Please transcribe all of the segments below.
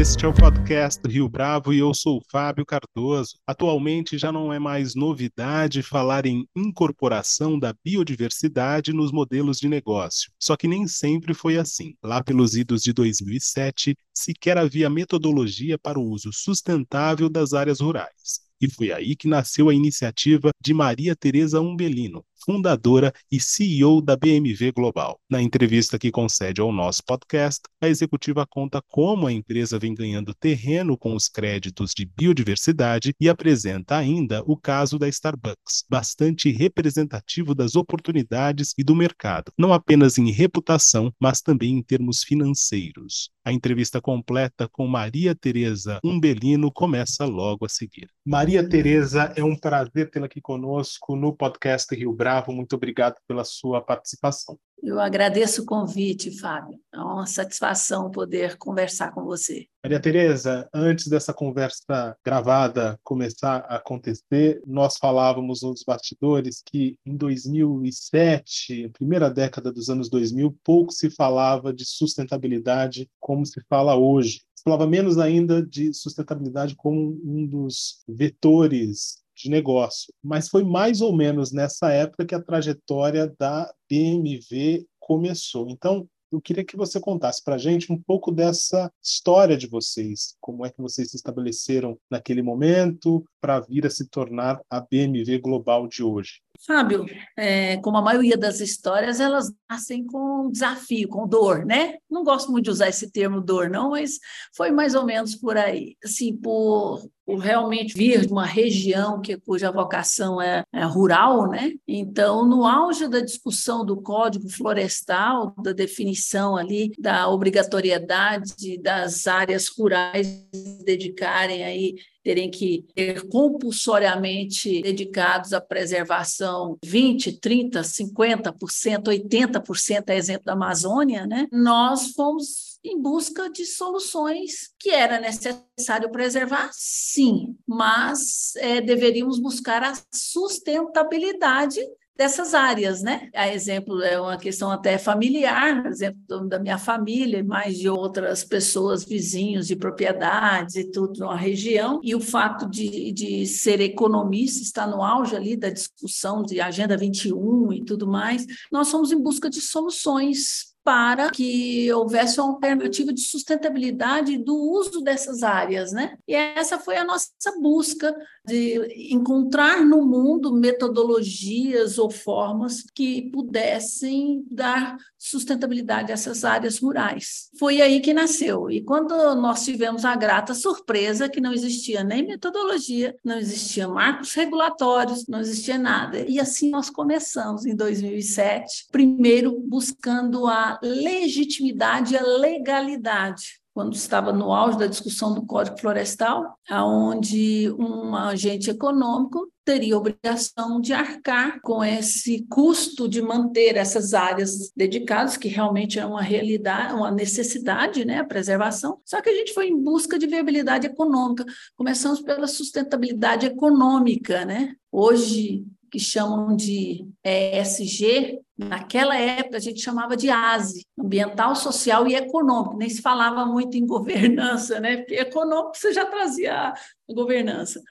Este é o podcast Rio Bravo e eu sou o Fábio Cardoso. Atualmente já não é mais novidade falar em incorporação da biodiversidade nos modelos de negócio. Só que nem sempre foi assim. Lá pelos idos de 2007, sequer havia metodologia para o uso sustentável das áreas rurais. E foi aí que nasceu a iniciativa de Maria Tereza Umbelino, fundadora e CEO da BMV Global. Na entrevista que concede ao nosso podcast, a executiva conta como a empresa vem ganhando terreno com os créditos de biodiversidade e apresenta ainda o caso da Starbucks, bastante representativo das oportunidades e do mercado, não apenas em reputação, mas também em termos financeiros. A entrevista completa com Maria Tereza Umbelino começa logo a seguir. Maria Tereza, é um prazer tê-la aqui conosco no podcast Rio Bravo Bravo, muito obrigado pela sua participação. Eu agradeço o convite, Fábio. É uma satisfação poder conversar com você. Maria Tereza, antes dessa conversa gravada começar a acontecer, nós falávamos nos bastidores que em 2007, primeira década dos anos 2000, pouco se falava de sustentabilidade como se fala hoje. Falava menos ainda de sustentabilidade como um dos vetores de negócio. Mas foi mais ou menos nessa época que a trajetória da BMW começou. Então, eu queria que você contasse para a gente um pouco dessa história de vocês, como é que vocês se estabeleceram naquele momento para vir a se tornar a BMW global de hoje. Fábio, é, como a maioria das histórias, elas nascem com desafio, com dor, né? Não gosto muito de usar esse termo dor, não, mas foi mais ou menos por aí. Assim, por, por realmente vir de uma região que, cuja vocação é, é rural, né? Então, no auge da discussão do Código Florestal, da definição ali da obrigatoriedade das áreas rurais dedicarem aí terem que ter compulsoriamente dedicados à preservação 20, 30, 50%, 80%, a exemplo da Amazônia, né? nós fomos em busca de soluções que era necessário preservar, sim, mas é, deveríamos buscar a sustentabilidade dessas áreas, né? A exemplo é uma questão até familiar, exemplo da minha família e mais de outras pessoas, vizinhos de propriedades e tudo na região, e o fato de, de ser economista está no auge ali da discussão de Agenda 21 e tudo mais, nós fomos em busca de soluções para que houvesse uma alternativa de sustentabilidade do uso dessas áreas, né? E essa foi a nossa busca de encontrar no mundo metodologias ou formas que pudessem dar sustentabilidade a essas áreas rurais. Foi aí que nasceu. E quando nós tivemos a grata surpresa que não existia nem metodologia, não existia marcos regulatórios, não existia nada. E assim nós começamos em 2007, primeiro buscando a legitimidade e a legalidade quando estava no auge da discussão do Código Florestal, aonde um agente econômico teria obrigação de arcar com esse custo de manter essas áreas dedicadas, que realmente é uma realidade, uma necessidade, né, a preservação. Só que a gente foi em busca de viabilidade econômica. Começamos pela sustentabilidade econômica, né? Hoje que chamam de ESG, naquela época a gente chamava de ASE, ambiental, social e econômico, nem se falava muito em governança, né? Porque econômico você já trazia a governança.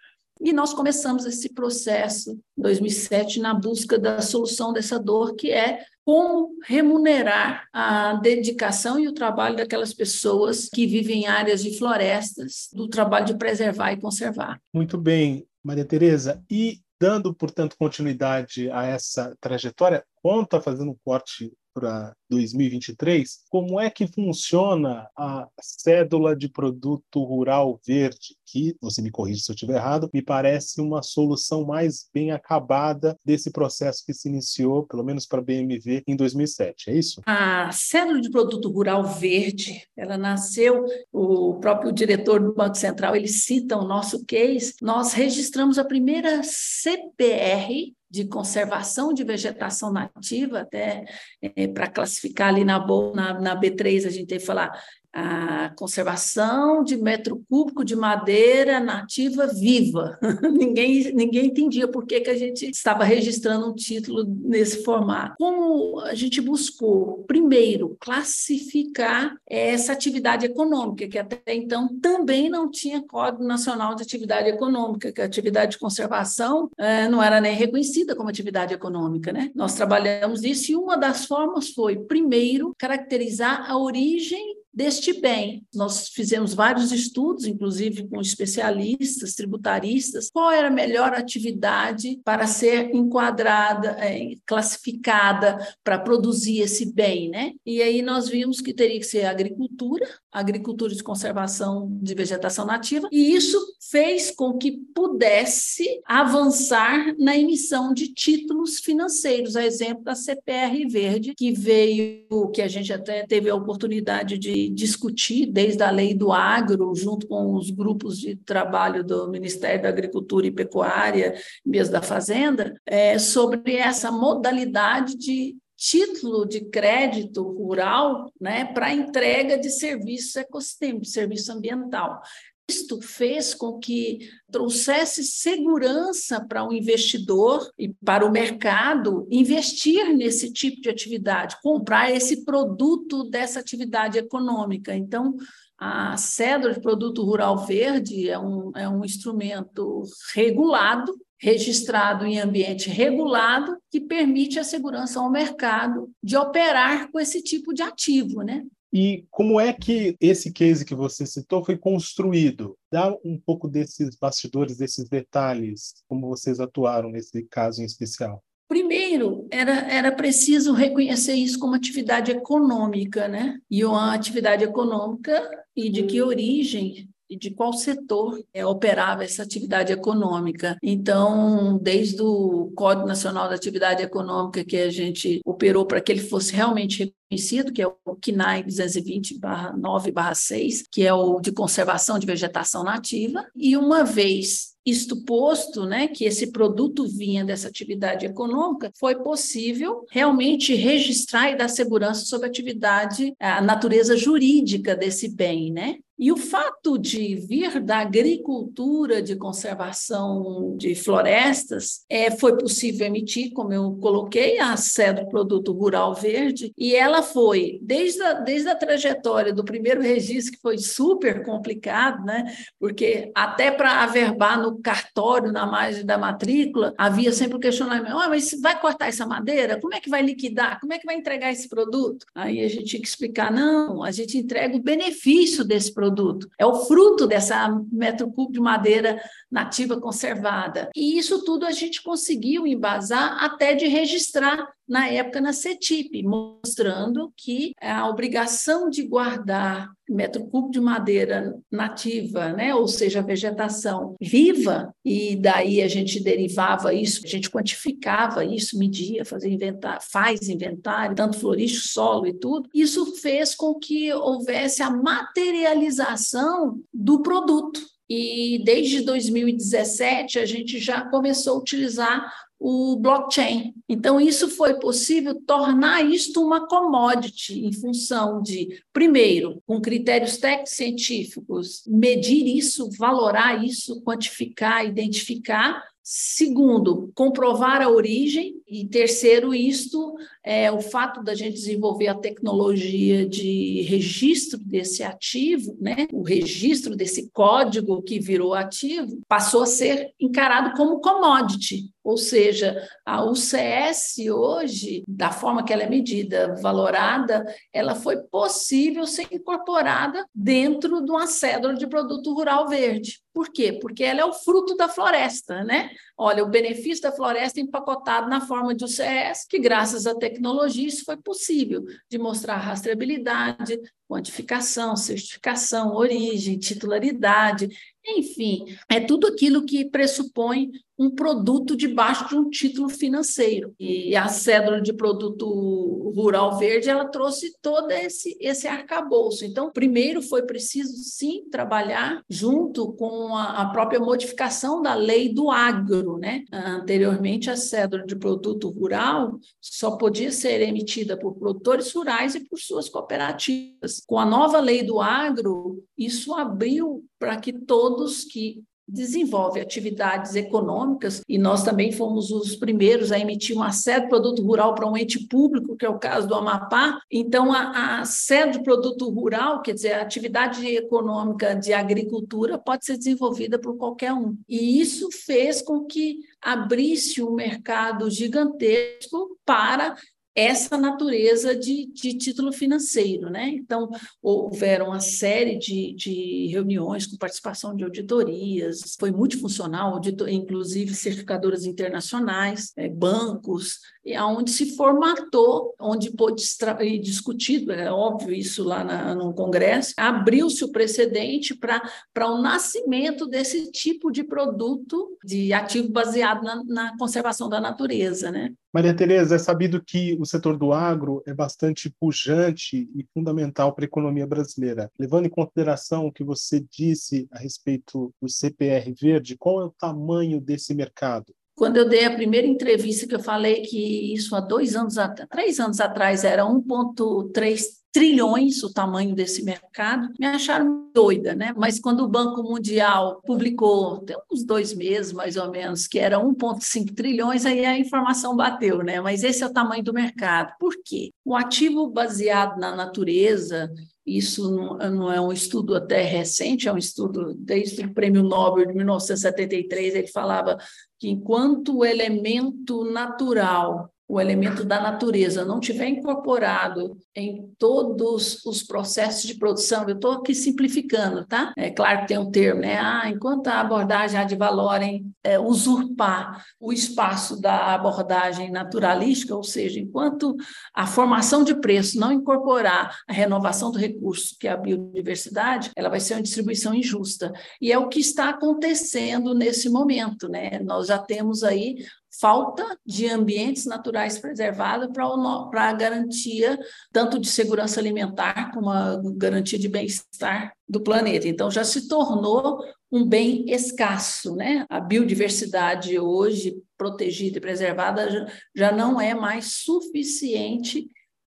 E nós começamos esse processo em 2007 na busca da solução dessa dor, que é como remunerar a dedicação e o trabalho daquelas pessoas que vivem em áreas de florestas, do trabalho de preservar e conservar. Muito bem, Maria Tereza. E dando, portanto, continuidade a essa trajetória, conta fazendo um corte para 2023, como é que funciona a cédula de produto rural verde, que, você me corrige se eu estiver errado, me parece uma solução mais bem acabada desse processo que se iniciou, pelo menos para a BMW, em 2007, é isso? A cédula de produto rural verde, ela nasceu, o próprio diretor do Banco Central, ele cita o nosso case, nós registramos a primeira CPR de conservação de vegetação nativa, até é, para classificar ali na, na, na, B3, a gente tem que falar a conservação de metro cúbico de madeira nativa viva. ninguém, ninguém entendia por que, que a gente estava registrando um título nesse formato. Como a gente buscou, primeiro, classificar essa atividade econômica, que até então também não tinha Código Nacional de Atividade Econômica, que a atividade de conservação eh, não era nem reconhecida como atividade econômica. Né? Nós trabalhamos isso e uma das formas foi, primeiro, caracterizar a origem deste bem. Nós fizemos vários estudos, inclusive com especialistas, tributaristas, qual era a melhor atividade para ser enquadrada, é, classificada para produzir esse bem, né? E aí nós vimos que teria que ser agricultura, agricultura de conservação de vegetação nativa, e isso fez com que pudesse avançar na emissão de títulos financeiros, a exemplo da CPR Verde, que veio, que a gente até teve a oportunidade de discutir desde a lei do agro, junto com os grupos de trabalho do Ministério da Agricultura e Pecuária, mesmo da Fazenda, é, sobre essa modalidade de título de crédito rural né, para entrega de serviços ecossistêmicos, serviço ambiental. Isto fez com que trouxesse segurança para o investidor e para o mercado investir nesse tipo de atividade, comprar esse produto dessa atividade econômica. Então, a cédula de produto rural verde é um, é um instrumento regulado, registrado em ambiente regulado, que permite a segurança ao mercado de operar com esse tipo de ativo, né? E como é que esse case que você citou foi construído? Dá um pouco desses bastidores, desses detalhes, como vocês atuaram nesse caso em especial. Primeiro, era, era preciso reconhecer isso como atividade econômica, né? E uma atividade econômica e de que origem e de qual setor é, operava essa atividade econômica. Então, desde o Código Nacional da Atividade Econômica, que a gente operou para que ele fosse realmente reconhecido, que é o CNAE 220-9-6, que é o de conservação de vegetação nativa, e uma vez isto posto, né, que esse produto vinha dessa atividade econômica, foi possível realmente registrar e dar segurança sobre a atividade, a natureza jurídica desse bem, né? E o fato de vir da agricultura de conservação de florestas, é, foi possível emitir, como eu coloquei, a do produto rural verde, e ela foi, desde a, desde a trajetória do primeiro registro, que foi super complicado, né? porque até para averbar no cartório, na margem da matrícula, havia sempre o questionamento: oh, mas vai cortar essa madeira? Como é que vai liquidar? Como é que vai entregar esse produto? Aí a gente tinha que explicar: não, a gente entrega o benefício desse produto. É o fruto dessa metro cúbico de madeira nativa conservada. E isso tudo a gente conseguiu embasar até de registrar na época na CETIP, mostrando que a obrigação de guardar metro cúbico de madeira nativa, né, ou seja, vegetação viva, e daí a gente derivava isso, a gente quantificava isso, media, fazia inventário, faz inventário, tanto florístico, solo e tudo. Isso fez com que houvesse a materialização do produto. E desde 2017 a gente já começou a utilizar o blockchain. Então, isso foi possível tornar isto uma commodity em função de, primeiro, com critérios técnicos científicos, medir isso, valorar isso, quantificar, identificar, Segundo, comprovar a origem. E terceiro, isto é o fato da gente desenvolver a tecnologia de registro desse ativo, né? o registro desse código que virou ativo, passou a ser encarado como commodity. Ou seja, a UCS hoje, da forma que ela é medida, valorada, ela foi possível ser incorporada dentro de uma cédula de produto rural verde. Por quê? Porque ela é o fruto da floresta, né? Olha, o benefício da floresta empacotado na forma de UCS, que graças à tecnologia isso foi possível, de mostrar rastreabilidade, quantificação, certificação, origem, titularidade, enfim, é tudo aquilo que pressupõe um produto debaixo de um título financeiro. E a cédula de produto rural verde, ela trouxe todo esse, esse arcabouço. Então, primeiro foi preciso, sim, trabalhar junto com a, a própria modificação da lei do agro. Né? Anteriormente, a cédula de produto rural só podia ser emitida por produtores rurais e por suas cooperativas. Com a nova lei do agro, isso abriu para que todos que desenvolve atividades econômicas, e nós também fomos os primeiros a emitir uma sede de produto rural para um ente público, que é o caso do Amapá. Então, a, a sede de produto rural, quer dizer, a atividade econômica de agricultura, pode ser desenvolvida por qualquer um. E isso fez com que abrisse um mercado gigantesco para essa natureza de, de título financeiro. Né? Então, houveram uma série de, de reuniões com participação de auditorias, foi multifuncional, auditor, inclusive certificadoras internacionais, é, bancos, onde se formatou, onde pôde ser discutido, é óbvio isso lá na, no Congresso, abriu-se o precedente para o nascimento desse tipo de produto de ativo baseado na, na conservação da natureza. Né? Maria Tereza, é sabido que o setor do agro é bastante pujante e fundamental para a economia brasileira. Levando em consideração o que você disse a respeito do CPR verde, qual é o tamanho desse mercado? Quando eu dei a primeira entrevista, que eu falei que isso há dois anos, três anos atrás, era 1,3 trilhões o tamanho desse mercado, me acharam doida, né? Mas quando o Banco Mundial publicou, tem uns dois meses mais ou menos, que era 1,5 trilhões, aí a informação bateu, né? Mas esse é o tamanho do mercado. Por quê? O ativo baseado na natureza, isso não é um estudo até recente, é um estudo desde o Prêmio Nobel de 1973. Ele falava que enquanto elemento natural o elemento da natureza não tiver incorporado em todos os processos de produção, eu estou aqui simplificando, tá? É claro que tem um termo, né? Ah, enquanto a abordagem de valorem é, usurpar o espaço da abordagem naturalística, ou seja, enquanto a formação de preço não incorporar a renovação do recurso, que é a biodiversidade, ela vai ser uma distribuição injusta. E é o que está acontecendo nesse momento, né? Nós já temos aí falta de ambientes naturais preservados para a garantia tanto de segurança alimentar como a garantia de bem-estar do planeta. Então, já se tornou um bem escasso, né? A biodiversidade hoje protegida e preservada já não é mais suficiente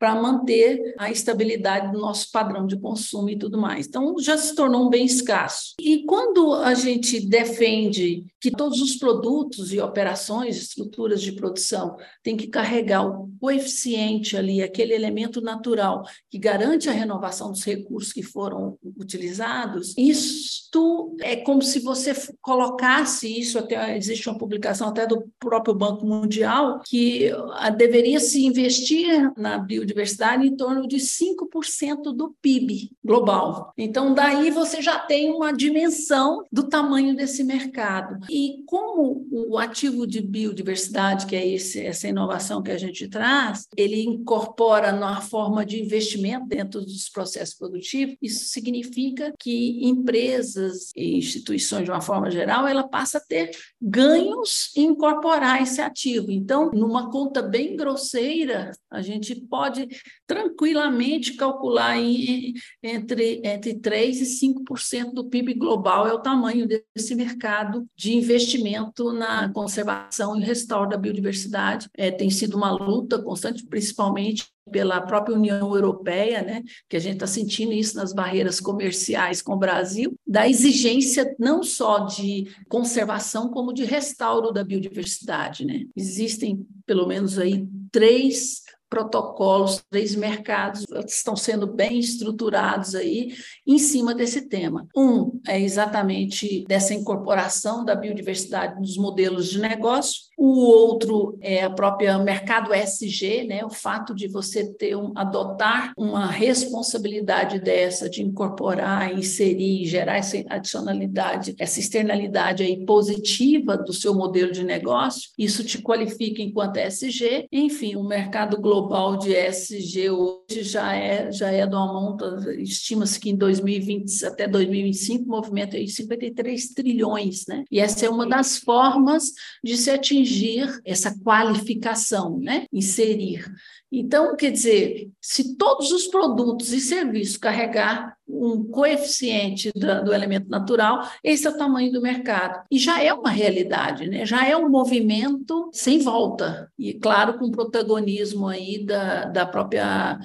para manter a estabilidade do nosso padrão de consumo e tudo mais. Então, já se tornou um bem escasso. E quando a gente defende que todos os produtos e operações, estruturas de produção, têm que carregar o coeficiente ali, aquele elemento natural que garante a renovação dos recursos que foram utilizados, isto é como se você colocasse isso, até existe uma publicação até do próprio Banco Mundial, que ah, deveria se investir na biodiversidade biodiversidade em torno de 5% do PIB global. Então, daí você já tem uma dimensão do tamanho desse mercado. E como o ativo de biodiversidade, que é esse, essa inovação que a gente traz, ele incorpora na forma de investimento dentro dos processos produtivos, isso significa que empresas e instituições, de uma forma geral, ela passa a ter ganhos em incorporar esse ativo. Então, numa conta bem grosseira, a gente pode pode tranquilamente calcular entre, entre 3% e 5% do PIB global é o tamanho desse mercado de investimento na conservação e restauro da biodiversidade. É, tem sido uma luta constante, principalmente pela própria União Europeia, né, que a gente está sentindo isso nas barreiras comerciais com o Brasil, da exigência não só de conservação, como de restauro da biodiversidade. Né? Existem pelo menos aí três protocolos, três mercados estão sendo bem estruturados aí em cima desse tema. Um é exatamente dessa incorporação da biodiversidade nos modelos de negócio, o outro é a própria mercado SG, né? O fato de você ter um, adotar uma responsabilidade dessa de incorporar, inserir, gerar essa adicionalidade, essa externalidade aí positiva do seu modelo de negócio, isso te qualifica enquanto SG. Enfim, o mercado global global de SG hoje já é, já é de uma monta, estima-se que em 2020 até 2025 o movimento é de 53 trilhões, né? E essa é uma das formas de se atingir essa qualificação, né? Inserir. Então, quer dizer, se todos os produtos e serviços carregar um coeficiente do, do, elemento natural, esse é o tamanho do mercado. E já é uma realidade, né? já é um movimento sem volta. E, claro, com protagonismo aí da, da própria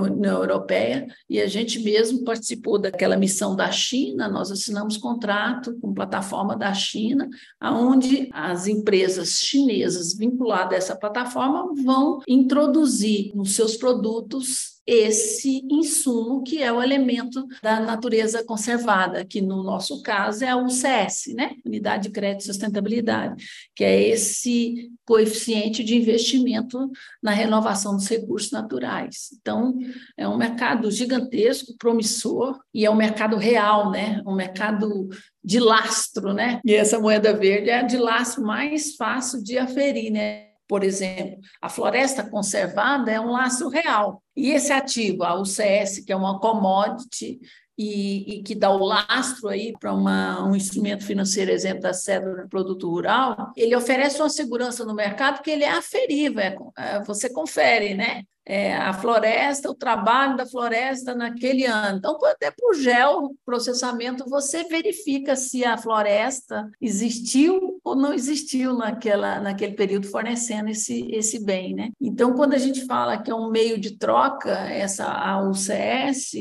União Europeia, e a gente mesmo participou daquela missão da China, nós assinamos contrato com plataforma da China, aonde as empresas chinesas vinculadas a essa plataforma vão introduzir nos seus produtos esse insumo que é o elemento da natureza conservada, que no nosso caso é a UCS, né? Unidade de Crédito e Sustentabilidade, que é esse coeficiente de investimento na renovação dos recursos naturais. Então, é um mercado gigantesco, promissor, e é um mercado real, né? Um mercado de lastro, né? E essa moeda verde é a de lastro mais fácil de aferir, né? Por exemplo, a floresta conservada é um laço real. E esse ativo, a UCS, que é uma commodity e, e que dá o lastro aí para um instrumento financeiro, exemplo da cédula de produto rural, ele oferece uma segurança no mercado que ele é aferível, é, é, você confere, né? É, a floresta, o trabalho da floresta naquele ano. Então, até por geoprocessamento, você verifica se a floresta existiu ou não existiu naquela, naquele período fornecendo esse, esse bem. Né? Então, quando a gente fala que é um meio de troca, essa a UCS,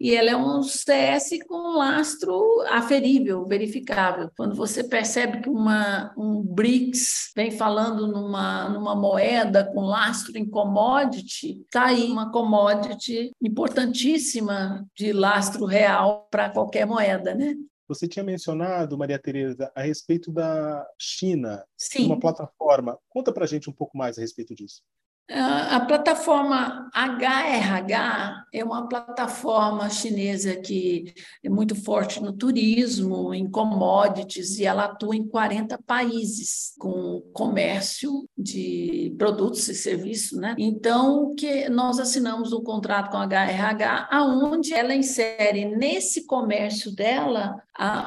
e ela é um CS com lastro aferível, verificável. Quando você percebe que uma, um BRICS vem falando numa, numa moeda com lastro em commodity, está aí uma commodity importantíssima de lastro real para qualquer moeda, né? Você tinha mencionado, Maria Tereza, a respeito da China, Sim. uma plataforma. Conta para a gente um pouco mais a respeito disso. A plataforma HRH é uma plataforma chinesa que é muito forte no turismo, em commodities, e ela atua em 40 países com comércio de produtos e serviços. Né? Então, que nós assinamos um contrato com a HRH, aonde ela insere nesse comércio dela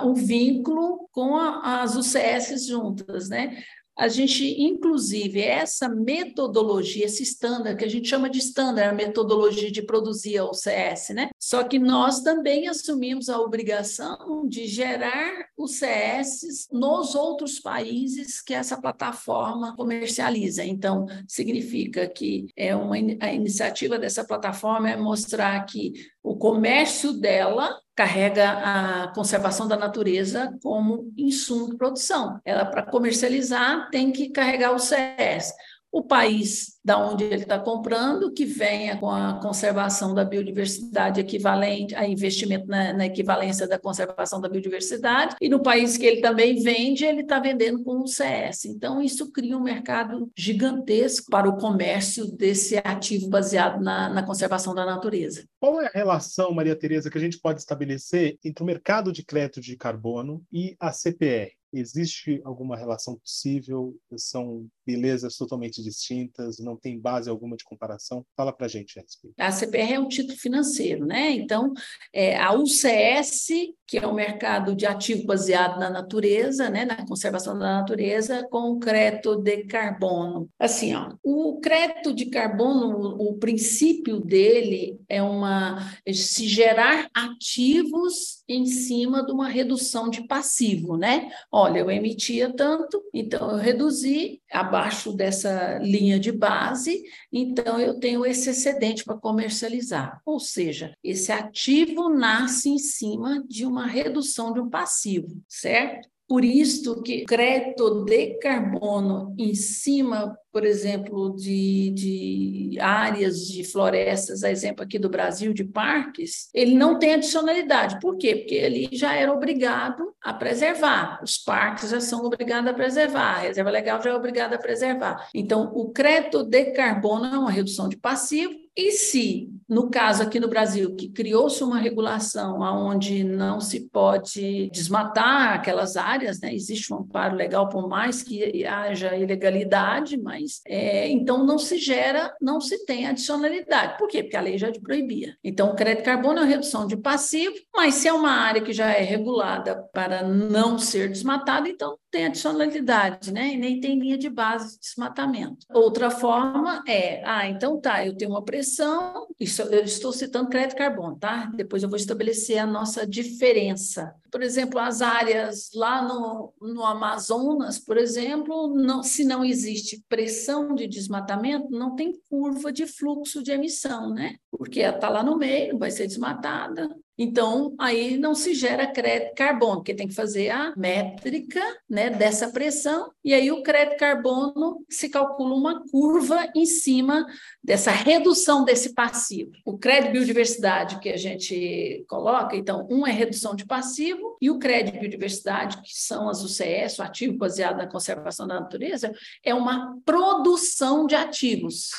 o um vínculo com a, as UCS juntas. Né? A gente, inclusive, essa metodologia, esse estándar, que a gente chama de estándar, a metodologia de produzir a OCS, né? Só que nós também assumimos a obrigação de gerar os CS nos outros países que essa plataforma comercializa. Então, significa que é uma, a iniciativa dessa plataforma é mostrar que o comércio dela carrega a conservação da natureza como insumo de produção. Ela, para comercializar, tem que carregar o CS o país da onde ele está comprando, que venha com a conservação da biodiversidade equivalente a investimento na, na, equivalência da conservação da biodiversidade, e no país que ele também vende, ele está vendendo com o CS. Então, isso cria um mercado gigantesco para o comércio desse ativo baseado na, na conservação da natureza. Qual é a relação, Maria Tereza, que a gente pode estabelecer entre o mercado de crédito de carbono e a CPR? Existe alguma relação possível? São belezas totalmente distintas? Não tem base alguma de comparação? Fala para a gente. A CPR é um título financeiro, né? Então, é, a UCS, que é o mercado de ativo baseado na natureza, né? Na conservação da natureza, com o crédito de carbono. Assim, ó, o crédito de carbono, o, o princípio dele é uma se gerar ativos em cima de uma redução de passivo, né? Olha, eu emitia tanto, então eu reduzi abaixo dessa linha de base, então eu tenho esse excedente para comercializar. Ou seja, esse ativo nasce em cima de uma redução de um passivo, certo? Por isso que crédito de carbono em cima, por exemplo, de, de áreas de florestas, a exemplo aqui do Brasil, de parques, ele não tem adicionalidade. Por quê? Porque ele já era obrigado a preservar. Os parques já são obrigados a preservar, a reserva legal já é obrigada a preservar. Então, o crédito de carbono é uma redução de passivo, e se, no caso aqui no Brasil, que criou-se uma regulação onde não se pode desmatar aquelas áreas, né? existe um amparo legal, por mais que haja ilegalidade, mas mais. É, então, não se gera, não se tem adicionalidade. Por quê? Porque a lei já proibia. Então, o crédito carbono é redução de passivo, mas se é uma área que já é regulada para não ser desmatada, então tem adicionalidade, né? E nem tem linha de base de desmatamento. Outra forma é, ah, então tá, eu tenho uma pressão, isso eu estou citando crédito carbono, tá? Depois eu vou estabelecer a nossa diferença. Por exemplo, as áreas lá no, no Amazonas, por exemplo, não, se não existe pressão de desmatamento, não tem curva de fluxo de emissão, né? Porque ela está lá no meio, vai ser desmatada, então, aí não se gera crédito carbono, porque tem que fazer a métrica né, dessa pressão, e aí o crédito carbono se calcula uma curva em cima dessa redução desse passivo. O crédito biodiversidade que a gente coloca, então, um é redução de passivo, e o crédito biodiversidade, que são as UCS, o ativo baseado na conservação da natureza, é uma produção de ativos.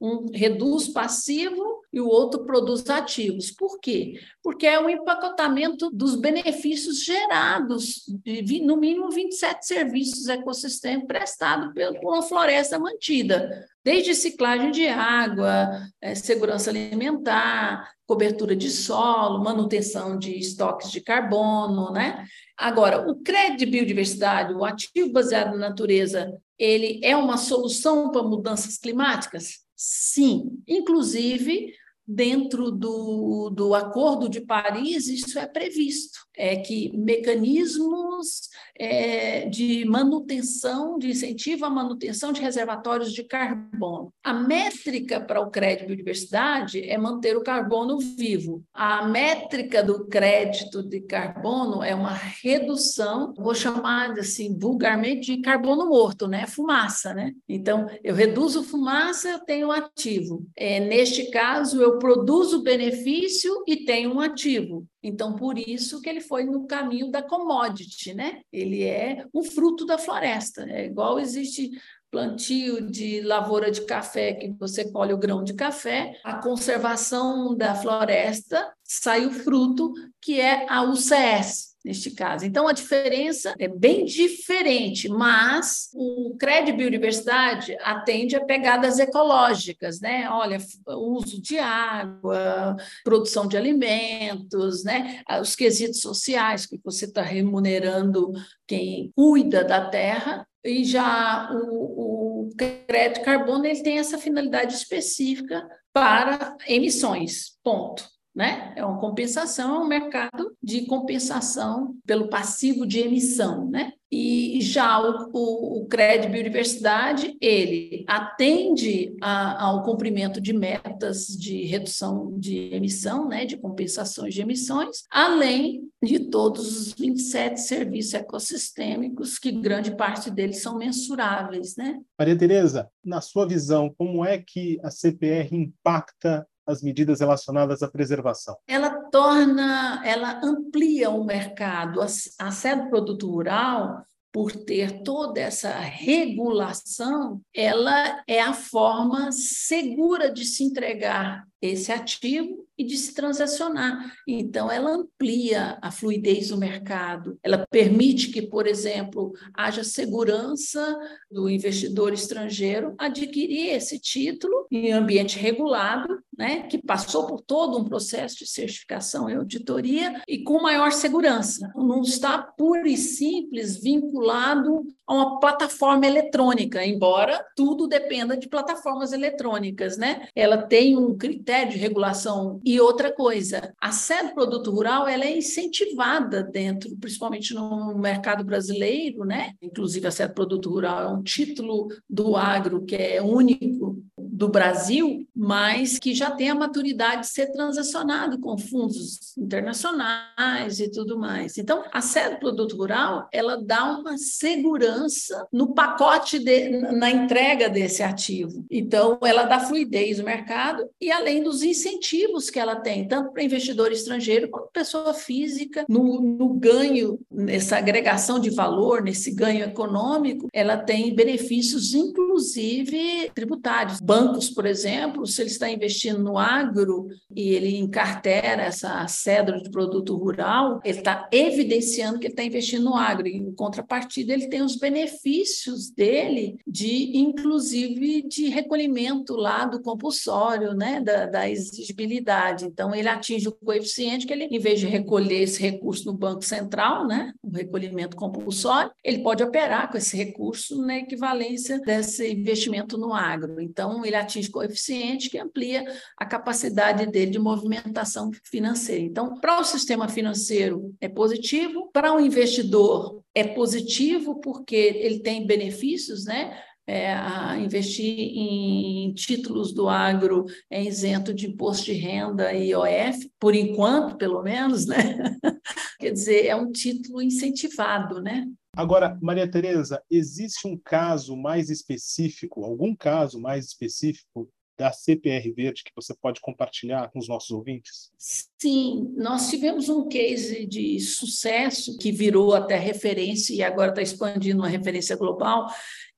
Um reduz passivo e o outro produz ativos. Por quê? Porque é o empacotamento dos benefícios gerados, de, no mínimo 27 serviços ecossistêmicos prestados por uma floresta mantida, desde ciclagem de água, é, segurança alimentar, cobertura de solo, manutenção de estoques de carbono, né? Agora, o crédito de biodiversidade, o ativo baseado na natureza, ele é uma solução para mudanças climáticas? Sim, inclusive dentro do, do Acordo de Paris, isso é previsto, é que mecanismos é, de manutenção, de incentivo à manutenção de reservatórios de carbono. A métrica para o crédito biodiversidade é manter o carbono vivo. A métrica do crédito de carbono é uma redução, vou chamar assim vulgarmente de carbono morto, né? Fumaça, né? Então, eu reduzo fumaça, eu tenho ativo. É, neste caso, eu produzo benefício e tenho um ativo. Então, por isso que ele foi no caminho da commodity, né? Ele é um fruto da floresta. É igual existe plantio de lavoura de café, que você colhe o grão de café, a conservação da floresta sai o fruto, que é a UCS, neste caso. Então, a diferença é bem diferente, mas o crédito biodiversidade atende a pegadas ecológicas, né? Olha, uso de água, produção de alimentos, né? Os quesitos sociais, que você está remunerando quem cuida da terra, e já o, o crédito carbono ele tem essa finalidade específica para emissões, ponto né? É uma compensação, é um mercado de compensação pelo passivo de emissão, né? E já o, o, o crédito biodiversidade, ele atende a, ao cumprimento de metas de redução de emissão, né, de compensações de emissões, além de todos os 27 serviços ecossistêmicos, que grande parte deles são mensuráveis, né? Maria Tereza, na sua visão, como é que a CPR impacta as medidas relacionadas à preservação? Ela torna, ela amplia o mercado. A, sede produto rural, por ter toda essa regulação, ela é a forma segura de se entregar esse ativo e de se transacionar. Então, ela amplia a fluidez do mercado, ela permite que, por exemplo, haja segurança do investidor estrangeiro adquirir esse título em ambiente regulado, né, que passou por todo um processo de certificação e auditoria e com maior segurança. Não está pura e simples vinculado a uma plataforma eletrônica, embora tudo dependa de plataformas eletrônicas, né? Ela tem um critério de regulação e outra coisa, a sede produto rural ela é incentivada dentro, principalmente no mercado brasileiro, né? Inclusive a sede produto rural é um título do agro que é único do Brasil, mas que já tem a maturidade de ser transacionado com fundos internacionais e tudo mais. Então, a sede produto rural, ela dá uma segurança no pacote de, na entrega desse ativo. Então, ela dá fluidez no mercado e além dos incentivos que ela tem, tanto para investidor estrangeiro quanto pessoa física, no, no ganho, nessa agregação de valor, nesse ganho econômico, ela tem benefícios, inclusive tributários. Bancos, por exemplo, se ele está investindo no agro e ele encartera essa cédula de produto rural, ele está evidenciando que ele está investindo no agro. E, em contrapartida, ele tem os benefícios dele de, inclusive, de recolhimento lá do compulsório, né, da, da exigibilidade. Então, ele atinge o coeficiente que ele, em vez de recolher esse recurso no Banco Central, né, o recolhimento compulsório, ele pode operar com esse recurso na equivalência desse investimento no agro. Então, ele atinge coeficiente que amplia a capacidade dele de movimentação financeira. Então, para o sistema financeiro é positivo, para o investidor é positivo porque ele tem benefícios, né? É, investir em títulos do agro é isento de imposto de renda e IOF, por enquanto, pelo menos, né? Quer dizer, é um título incentivado, né? Agora, Maria Tereza, existe um caso mais específico, algum caso mais específico da CPR Verde que você pode compartilhar com os nossos ouvintes? Sim, nós tivemos um case de sucesso que virou até referência e agora está expandindo uma referência global,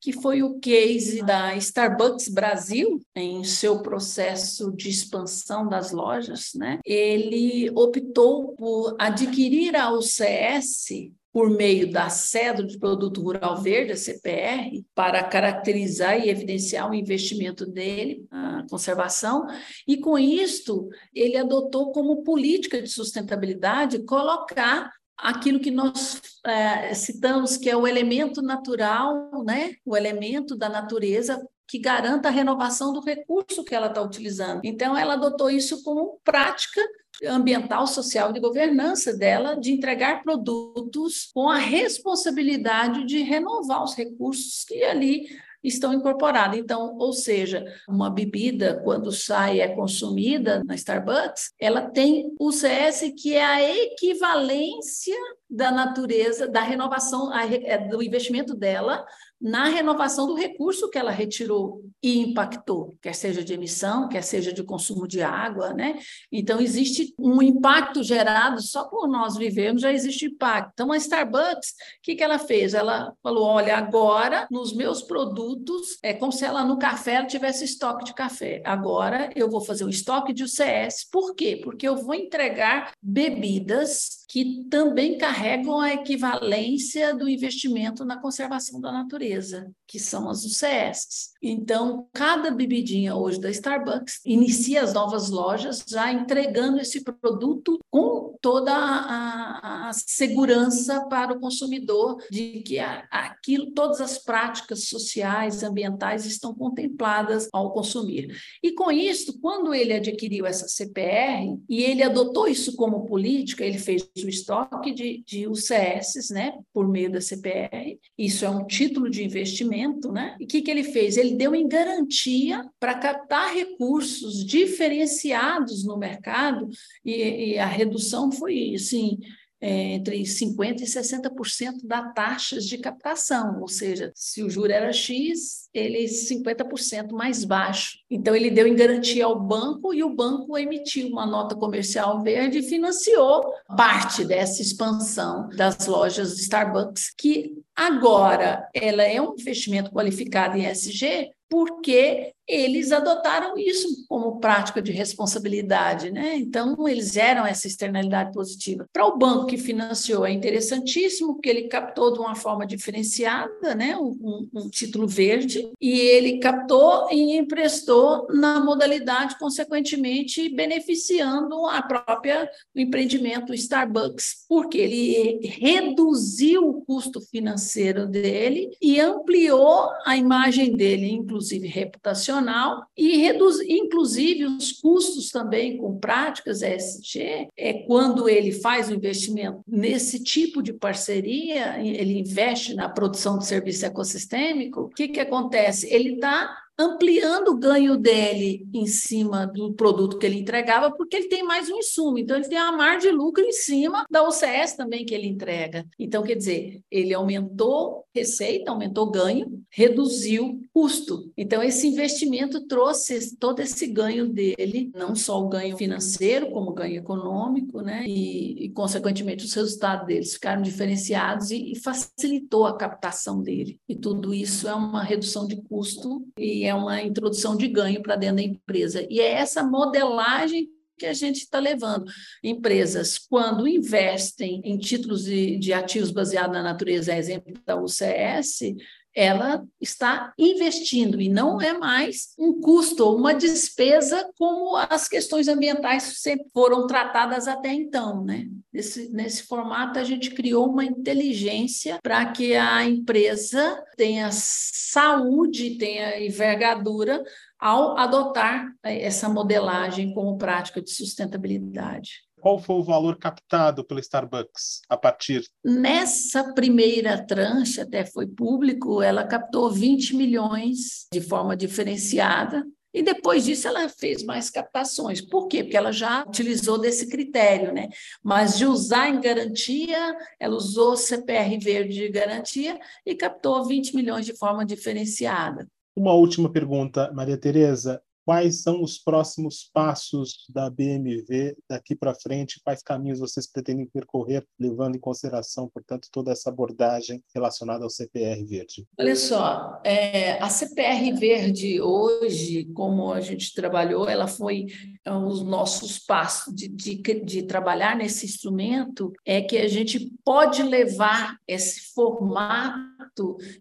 que foi o case da Starbucks Brasil, em seu processo de expansão das lojas, né? Ele optou por adquirir a UCS por meio da cédula de produto rural verde, a CPR, para caracterizar e evidenciar o investimento dele, a conservação, e com isto ele adotou como política de sustentabilidade colocar aquilo que nós é, citamos que é o elemento natural, né? o elemento da natureza que garanta a renovação do recurso que ela está utilizando. Então, ela adotou isso como prática ambiental, social e de governança dela de entregar produtos com a responsabilidade de renovar os recursos que ali estão incorporados. Então, ou seja, uma bebida, quando sai é consumida na Starbucks, ela tem o CS que é a equivalência da natureza, da renovação, é, do investimento dela na renovação do recurso que ela retirou e impactou, quer seja de emissão, quer seja de consumo de água, né? Então existe um impacto gerado só por nós vivermos já existe impacto. Então a Starbucks, o que, que ela fez? Ela falou, olha, agora nos meus produtos é como se ela no café ela tivesse estoque de café. Agora eu vou fazer um estoque de UCS. Por quê? Porque eu vou entregar bebidas que também carregam a equivalência do investimento na conservação da natureza, que são as UCS. Então, cada bebidinha hoje da Starbucks inicia as novas lojas já entregando esse produto com toda a, a segurança para o consumidor de que aquilo, todas as práticas sociais, ambientais estão contempladas ao consumir. E com isso, quando ele adquiriu essa CPR e ele adotou isso como política, ele fez o estoque de, de UCS, né, por meio da CPR. Isso é um título de investimento, né? E o que, que ele fez? Ele deu em garantia para captar recursos diferenciados no mercado e, e a redução foi, assim, é, entre 50% e 60% da taxas de captação, ou seja, se o juro era X, ele é 50% mais baixo. Então, ele deu em garantia ao banco e o banco emitiu uma nota comercial verde e financiou parte dessa expansão das lojas Starbucks, que agora ela é um investimento qualificado em SG, porque eles adotaram isso como prática de responsabilidade, né? Então, eles geram essa externalidade positiva. Para o banco que financiou, é interessantíssimo, porque ele captou de uma forma diferenciada, né? Um, um, título verde, e ele captou e emprestou na modalidade, consequentemente, beneficiando a própria o empreendimento Starbucks, porque ele reduziu o custo financeiro dele e ampliou a imagem dele, inclusive reputacional nacional e reduzir, inclusive, os custos também com práticas ESG, é quando ele faz o investimento nesse tipo de parceria, ele investe na produção de serviço ecossistêmico, o que, que acontece? Ele está ampliando o ganho dele em cima do produto que ele entregava, porque ele tem mais um insumo. Então, ele tem uma margem de lucro em cima da OCS também que ele entrega. Então, quer dizer, ele aumentou receita, aumentou ganho, reduziu custo. Então, esse investimento trouxe todo esse ganho dele, não só o ganho financeiro, como o ganho econômico, né? E, e consequentemente, os resultados deles ficaram diferenciados e, e facilitou a captação dele. E tudo isso é uma redução de custo e que é uma introdução de ganho para dentro da empresa. E é essa modelagem que a gente está levando. Empresas, quando investem em títulos de, de ativos baseados na natureza, exemplo da UCS, ela está investindo e não é mais um custo ou uma despesa como as questões ambientais sempre foram tratadas até então, né? Nesse, nesse formato a gente criou uma inteligência para que a empresa tenha saúde, tenha envergadura ao adotar essa modelagem como prática de sustentabilidade qual foi o valor captado pelo Starbucks a partir? Nessa primeira tranche, até foi público, ela captou 20 milhões de forma diferenciada. E depois disso ela fez mais captações. Por quê? Porque ela já utilizou desse critério, né? Mas de usar em garantia, ela usou CPR verde de garantia e captou 20 milhões de forma diferenciada. Uma última pergunta, Maria Tereza quais são os próximos passos da BMV daqui para frente, quais caminhos vocês pretendem percorrer, levando em consideração, portanto, toda essa abordagem relacionada ao CPR Verde? Olha só, é, a CPR Verde hoje, como a gente trabalhou, ela foi é, os nossos passos de, de, de trabalhar nesse instrumento, é que a gente pode levar esse formato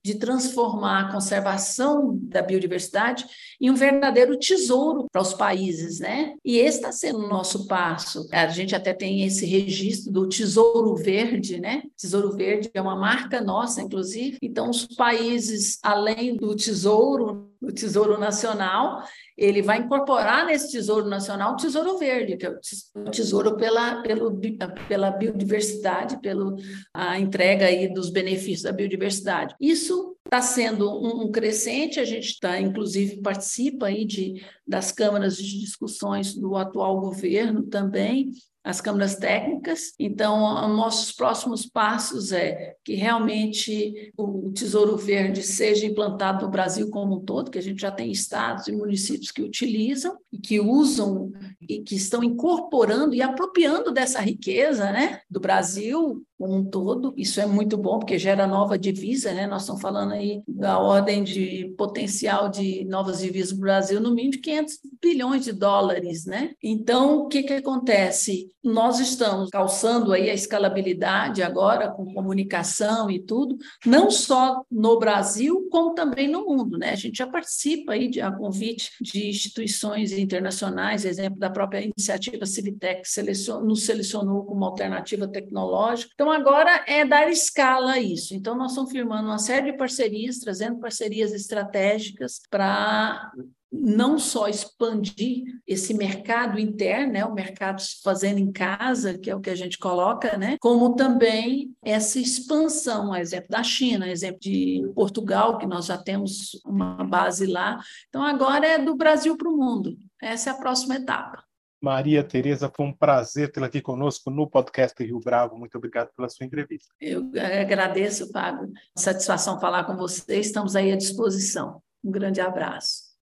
de transformar a conservação da biodiversidade em um verdadeiro tesouro para os países, né? E esse está sendo o nosso passo. A gente até tem esse registro do Tesouro Verde, né? Tesouro Verde é uma marca nossa, inclusive. Então, os países, além do Tesouro, do Tesouro Nacional, ele vai incorporar nesse Tesouro Nacional o Tesouro Verde, que é o tesouro pela, pelo, pela biodiversidade, pela entrega aí dos benefícios da biodiversidade. Isso está sendo um, um, crescente, a gente está, inclusive, participa aí de, das câmaras de discussões do atual governo também, as câmaras técnicas. Então, nossos próximos passos é que realmente o Tesouro Verde seja implantado no Brasil como um todo, que a gente já tem estados e municípios que utilizam e que usam e que estão incorporando e apropriando dessa riqueza, né, do Brasil como um todo. Isso é muito bom, porque gera nova divisa, né? Nós estamos falando aí da ordem de potencial de novas divisas no Brasil, no mínimo de 500 bilhões de dólares, né? Então, o que, que acontece? Nós estamos calçando aí a escalabilidade agora com comunicação e tudo, não só no Brasil, como também no mundo, né? A gente já participa aí de a convite de instituições internacionais, exemplo da própria iniciativa Civitec, selecion, nos selecionou como alternativa tecnológica. Então, agora é dar escala a isso. Então, nós estamos firmando uma série de parcerias, trazendo parcerias estratégicas para não só expandir esse mercado interno, né, o mercado fazendo em casa, que é o que a gente coloca, né, como também essa expansão, exemplo da China, exemplo de Portugal, que nós já temos uma base lá. Então, agora é do Brasil para o mundo. Essa é a próxima etapa. Maria Tereza, foi um prazer tê-la aqui conosco no podcast Rio Bravo. Muito obrigado pela sua entrevista. Eu agradeço, Fábio. Satisfação falar com você. Estamos aí à disposição. Um grande abraço.